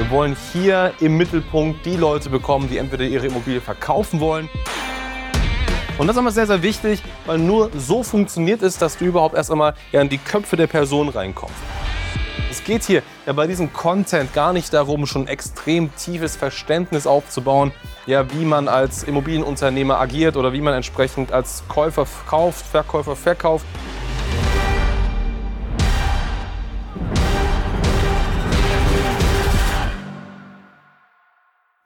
Wir wollen hier im Mittelpunkt die Leute bekommen, die entweder ihre Immobilie verkaufen wollen. Und das ist immer sehr, sehr wichtig, weil nur so funktioniert es, dass du überhaupt erst einmal in die Köpfe der Person reinkommst. Es geht hier ja bei diesem Content gar nicht darum, schon extrem tiefes Verständnis aufzubauen, ja, wie man als Immobilienunternehmer agiert oder wie man entsprechend als Käufer kauft, Verkäufer verkauft.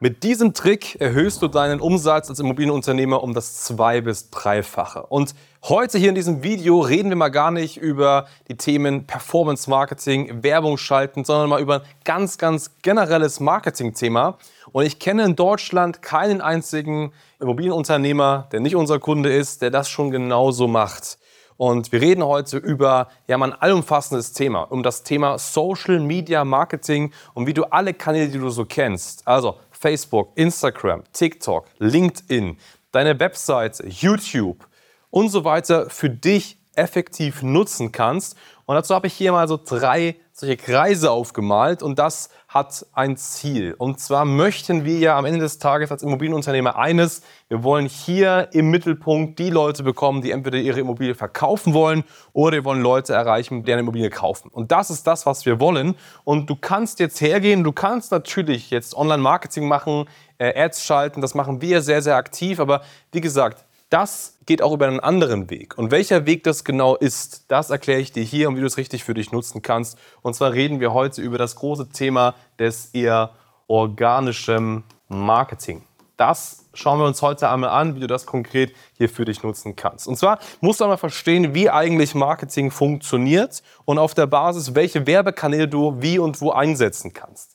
Mit diesem Trick erhöhst du deinen Umsatz als Immobilienunternehmer um das zwei- bis dreifache. Und heute hier in diesem Video reden wir mal gar nicht über die Themen Performance Marketing, Werbung schalten, sondern mal über ein ganz, ganz generelles Marketing-Thema. Und ich kenne in Deutschland keinen einzigen Immobilienunternehmer, der nicht unser Kunde ist, der das schon genauso macht. Und wir reden heute über ja, mal ein allumfassendes Thema, um das Thema Social Media Marketing und wie du alle Kanäle, die du so kennst, also Facebook, Instagram, TikTok, LinkedIn, deine Webseite, YouTube und so weiter für dich effektiv nutzen kannst. Und dazu habe ich hier mal so drei solche Kreise aufgemalt und das hat ein Ziel. Und zwar möchten wir ja am Ende des Tages als Immobilienunternehmer eines, wir wollen hier im Mittelpunkt die Leute bekommen, die entweder ihre Immobilie verkaufen wollen oder wir wollen Leute erreichen, eine Immobilie kaufen. Und das ist das, was wir wollen. Und du kannst jetzt hergehen, du kannst natürlich jetzt Online-Marketing machen, äh, Ads schalten, das machen wir sehr, sehr aktiv. Aber wie gesagt, das geht auch über einen anderen Weg. Und welcher Weg das genau ist, das erkläre ich dir hier und wie du es richtig für dich nutzen kannst. Und zwar reden wir heute über das große Thema des eher organischen Marketing. Das schauen wir uns heute einmal an, wie du das konkret hier für dich nutzen kannst. Und zwar musst du einmal verstehen, wie eigentlich Marketing funktioniert und auf der Basis, welche Werbekanäle du wie und wo einsetzen kannst.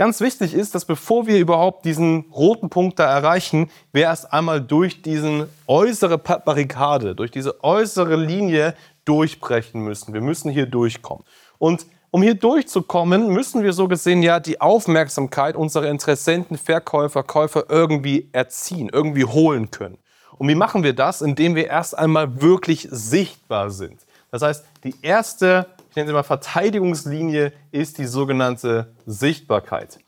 Ganz wichtig ist, dass bevor wir überhaupt diesen roten Punkt da erreichen, wir erst einmal durch diesen äußere Barrikade, durch diese äußere Linie durchbrechen müssen. Wir müssen hier durchkommen. Und um hier durchzukommen, müssen wir so gesehen ja die Aufmerksamkeit unserer Interessenten, Verkäufer, Käufer irgendwie erziehen, irgendwie holen können. Und wie machen wir das? Indem wir erst einmal wirklich sichtbar sind. Das heißt, die erste ich nenne sie mal Verteidigungslinie, ist die sogenannte Sichtbarkeit.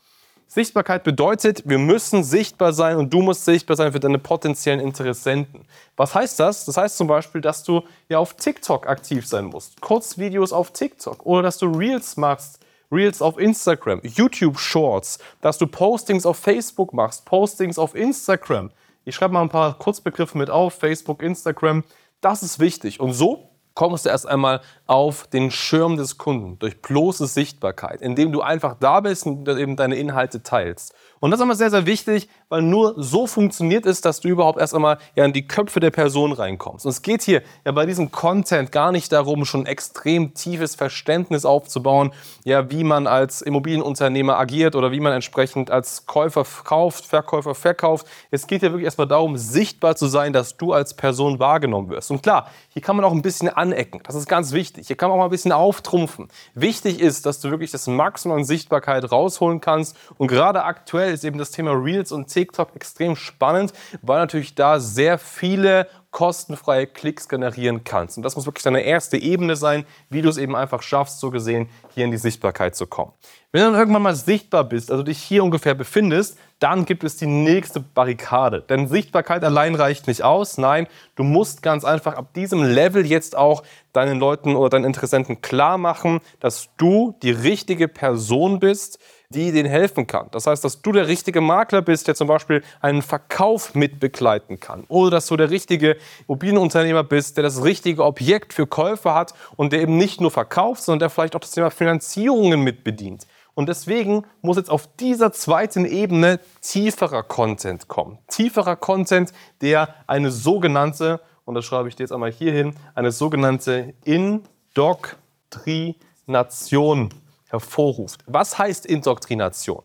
Sichtbarkeit bedeutet, wir müssen sichtbar sein und du musst sichtbar sein für deine potenziellen Interessenten. Was heißt das? Das heißt zum Beispiel, dass du ja auf TikTok aktiv sein musst. Kurzvideos auf TikTok oder dass du Reels machst, Reels auf Instagram, YouTube Shorts, dass du Postings auf Facebook machst, Postings auf Instagram. Ich schreibe mal ein paar Kurzbegriffe mit auf, Facebook, Instagram. Das ist wichtig. Und so kommst du erst einmal auf den Schirm des Kunden durch bloße Sichtbarkeit, indem du einfach da bist und eben deine Inhalte teilst. Und das ist immer sehr, sehr wichtig, weil nur so funktioniert es, dass du überhaupt erst einmal ja in die Köpfe der Person reinkommst. Und es geht hier ja bei diesem Content gar nicht darum, schon extrem tiefes Verständnis aufzubauen, ja, wie man als Immobilienunternehmer agiert oder wie man entsprechend als Käufer kauft, Verkäufer verkauft. Es geht ja wirklich erstmal darum, sichtbar zu sein, dass du als Person wahrgenommen wirst. Und klar, hier kann man auch ein bisschen anecken. Das ist ganz wichtig. Hier kann man auch mal ein bisschen auftrumpfen. Wichtig ist, dass du wirklich das Maximum an Sichtbarkeit rausholen kannst. Und gerade aktuell ist eben das Thema Reels und TikTok extrem spannend, weil natürlich da sehr viele kostenfreie Klicks generieren kannst. Und das muss wirklich deine erste Ebene sein, wie du es eben einfach schaffst, so gesehen, hier in die Sichtbarkeit zu kommen. Wenn du dann irgendwann mal sichtbar bist, also dich hier ungefähr befindest, dann gibt es die nächste Barrikade. Denn Sichtbarkeit allein reicht nicht aus. Nein, du musst ganz einfach ab diesem Level jetzt auch deinen Leuten oder deinen Interessenten klar machen, dass du die richtige Person bist, die denen helfen kann. Das heißt, dass du der richtige Makler bist, der zum Beispiel einen Verkauf mitbegleiten kann. Oder dass du der richtige Immobilienunternehmer bist, der das richtige Objekt für Käufer hat und der eben nicht nur verkauft, sondern der vielleicht auch das Thema Finanzierungen mitbedient. Und deswegen muss jetzt auf dieser zweiten Ebene tieferer Content kommen. Tieferer Content, der eine sogenannte, und das schreibe ich dir jetzt einmal hier hin, eine sogenannte Indoktrination hervorruft. Was heißt Indoktrination?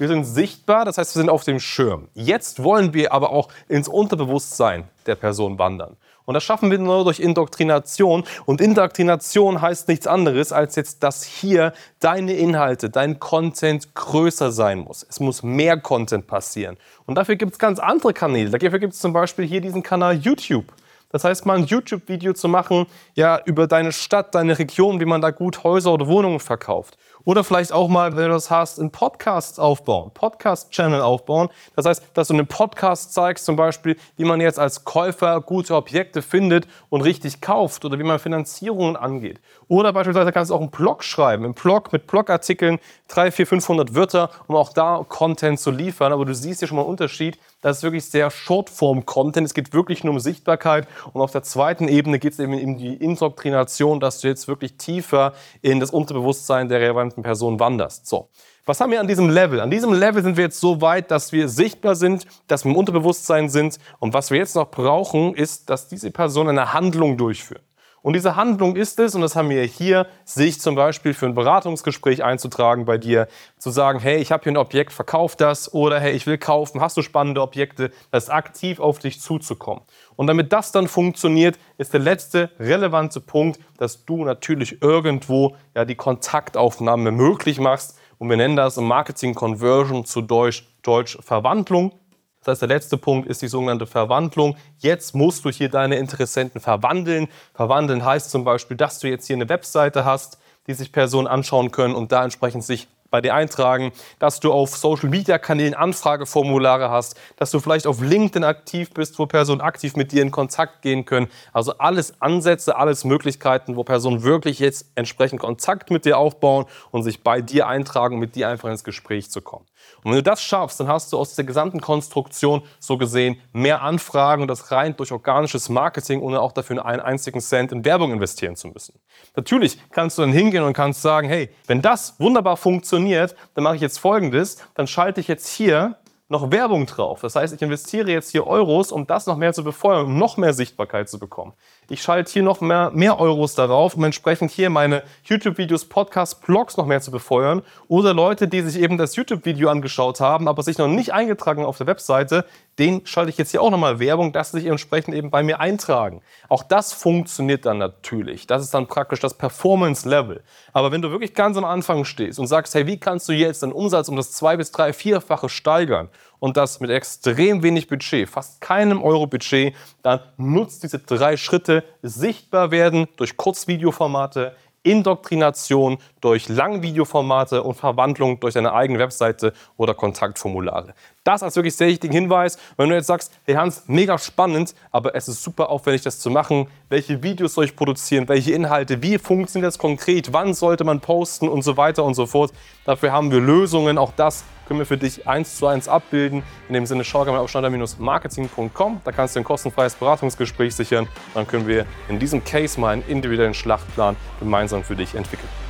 Wir sind sichtbar, das heißt, wir sind auf dem Schirm. Jetzt wollen wir aber auch ins Unterbewusstsein der Person wandern. Und das schaffen wir nur durch Indoktrination. Und Indoktrination heißt nichts anderes, als jetzt, dass hier deine Inhalte, dein Content größer sein muss. Es muss mehr Content passieren. Und dafür gibt es ganz andere Kanäle. Dafür gibt es zum Beispiel hier diesen Kanal YouTube. Das heißt, mal ein YouTube-Video zu machen, ja, über deine Stadt, deine Region, wie man da gut Häuser oder Wohnungen verkauft. Oder vielleicht auch mal, wenn du das hast, einen Podcast aufbauen, Podcast-Channel aufbauen. Das heißt, dass du einen Podcast zeigst, zum Beispiel, wie man jetzt als Käufer gute Objekte findet und richtig kauft oder wie man Finanzierungen angeht. Oder beispielsweise kannst du auch einen Blog schreiben, einen Blog mit Blogartikeln, 3, 4, 500 Wörter, um auch da Content zu liefern. Aber du siehst hier schon mal einen Unterschied. Das ist wirklich sehr Shortform-Content. Es geht wirklich nur um Sichtbarkeit. Und auf der zweiten Ebene geht es eben um die Indoktrination, dass du jetzt wirklich tiefer in das Unterbewusstsein der relevanten Person wanderst. So. Was haben wir an diesem Level? An diesem Level sind wir jetzt so weit, dass wir sichtbar sind, dass wir im Unterbewusstsein sind. Und was wir jetzt noch brauchen, ist, dass diese Person eine Handlung durchführt. Und diese Handlung ist es, und das haben wir hier, sich zum Beispiel für ein Beratungsgespräch einzutragen bei dir, zu sagen, hey, ich habe hier ein Objekt, verkauf das, oder hey, ich will kaufen, hast du spannende Objekte, das aktiv auf dich zuzukommen. Und damit das dann funktioniert, ist der letzte relevante Punkt, dass du natürlich irgendwo ja die Kontaktaufnahme möglich machst. Und wir nennen das im Marketing Conversion zu Deutsch, Deutsch Verwandlung. Das heißt, der letzte Punkt ist die sogenannte Verwandlung. Jetzt musst du hier deine Interessenten verwandeln. Verwandeln heißt zum Beispiel, dass du jetzt hier eine Webseite hast, die sich Personen anschauen können und da entsprechend sich bei dir eintragen, dass du auf Social-Media-Kanälen Anfrageformulare hast, dass du vielleicht auf LinkedIn aktiv bist, wo Personen aktiv mit dir in Kontakt gehen können. Also alles Ansätze, alles Möglichkeiten, wo Personen wirklich jetzt entsprechend Kontakt mit dir aufbauen und sich bei dir eintragen, mit dir einfach ins Gespräch zu kommen. Und wenn du das schaffst, dann hast du aus der gesamten Konstruktion so gesehen mehr Anfragen und das rein durch organisches Marketing, ohne auch dafür einen einzigen Cent in Werbung investieren zu müssen. Natürlich kannst du dann hingehen und kannst sagen, hey, wenn das wunderbar funktioniert, dann mache ich jetzt Folgendes, dann schalte ich jetzt hier noch Werbung drauf. Das heißt, ich investiere jetzt hier Euros, um das noch mehr zu befeuern, um noch mehr Sichtbarkeit zu bekommen. Ich schalte hier noch mehr, mehr Euros darauf, um entsprechend hier meine YouTube-Videos, Podcasts, Blogs noch mehr zu befeuern. Oder Leute, die sich eben das YouTube-Video angeschaut haben, aber sich noch nicht eingetragen auf der Webseite, den schalte ich jetzt hier auch nochmal Werbung, dass sie sich entsprechend eben bei mir eintragen. Auch das funktioniert dann natürlich. Das ist dann praktisch das Performance-Level. Aber wenn du wirklich ganz am Anfang stehst und sagst, hey, wie kannst du jetzt deinen Umsatz um das zwei bis drei, vierfache steigern und das mit extrem wenig Budget, fast keinem Euro Budget, dann nutzt diese drei Schritte sichtbar werden durch Kurzvideoformate, Indoktrination durch Langvideoformate und Verwandlung durch deine eigene Webseite oder Kontaktformulare. Das als wirklich sehr wichtigen Hinweis. Wenn du jetzt sagst, hey Hans, mega spannend, aber es ist super aufwendig, das zu machen. Welche Videos soll ich produzieren? Welche Inhalte? Wie funktioniert das konkret? Wann sollte man posten und so weiter und so fort? Dafür haben wir Lösungen. Auch das können wir für dich eins zu eins abbilden. In dem Sinne, schau gerne mal auf schneider-marketing.com. Da kannst du ein kostenfreies Beratungsgespräch sichern. Dann können wir in diesem Case mal einen individuellen Schlachtplan gemeinsam für dich entwickeln.